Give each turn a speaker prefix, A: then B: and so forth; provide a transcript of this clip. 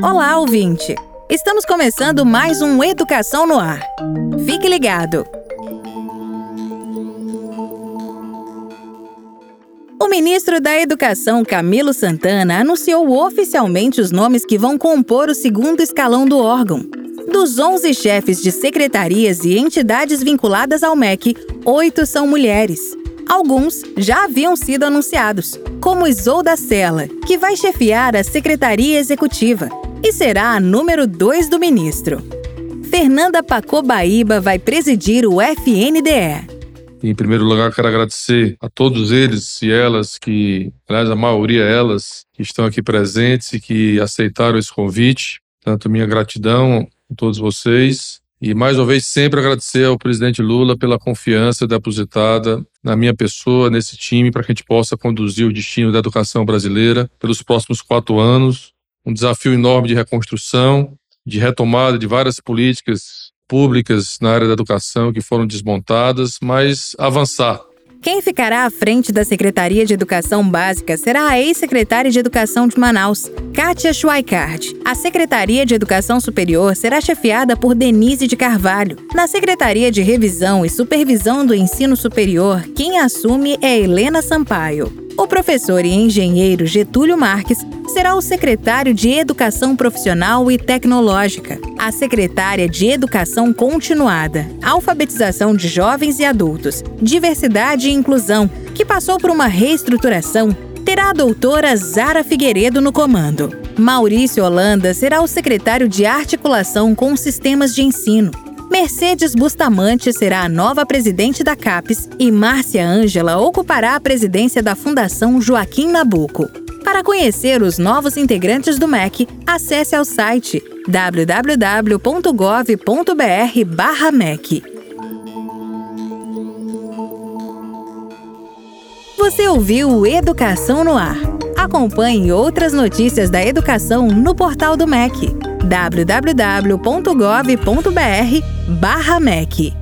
A: Olá, ouvinte! Estamos começando mais um Educação no Ar. Fique ligado! O ministro da Educação, Camilo Santana, anunciou oficialmente os nomes que vão compor o segundo escalão do órgão. Dos 11 chefes de secretarias e entidades vinculadas ao MEC, oito são mulheres. Alguns já haviam sido anunciados, como Isolda Sela, que vai chefiar a Secretaria Executiva e será a número 2 do ministro. Fernanda Pacobaíba vai presidir o FNDE.
B: Em primeiro lugar, quero agradecer a todos eles e elas que, aliás, a maioria elas que estão aqui presentes e que aceitaram esse convite. Tanto minha gratidão a todos vocês e mais uma vez sempre agradecer ao presidente Lula pela confiança depositada na minha pessoa, nesse time, para que a gente possa conduzir o destino da educação brasileira pelos próximos quatro anos. Um desafio enorme de reconstrução, de retomada de várias políticas públicas na área da educação que foram desmontadas, mas avançar
A: quem ficará à frente da Secretaria de Educação Básica será a ex-secretária de Educação de Manaus, Kátia Schweikart. A Secretaria de Educação Superior será chefiada por Denise de Carvalho. Na Secretaria de Revisão e Supervisão do Ensino Superior, quem assume é Helena Sampaio. O professor e engenheiro Getúlio Marques será o secretário de Educação Profissional e Tecnológica, a secretária de Educação Continuada, Alfabetização de Jovens e Adultos, Diversidade e Inclusão, que passou por uma reestruturação, terá a doutora Zara Figueiredo no comando. Maurício Holanda será o secretário de Articulação com Sistemas de Ensino, Mercedes Bustamante será a nova presidente da CAPES e Márcia Ângela ocupará a presidência da Fundação Joaquim Nabuco. Para conhecer os novos integrantes do MEC, acesse ao site www.gov.br/mec. Você ouviu Educação no Ar. Acompanhe outras notícias da educação no portal do MEC www.gov.br/mec.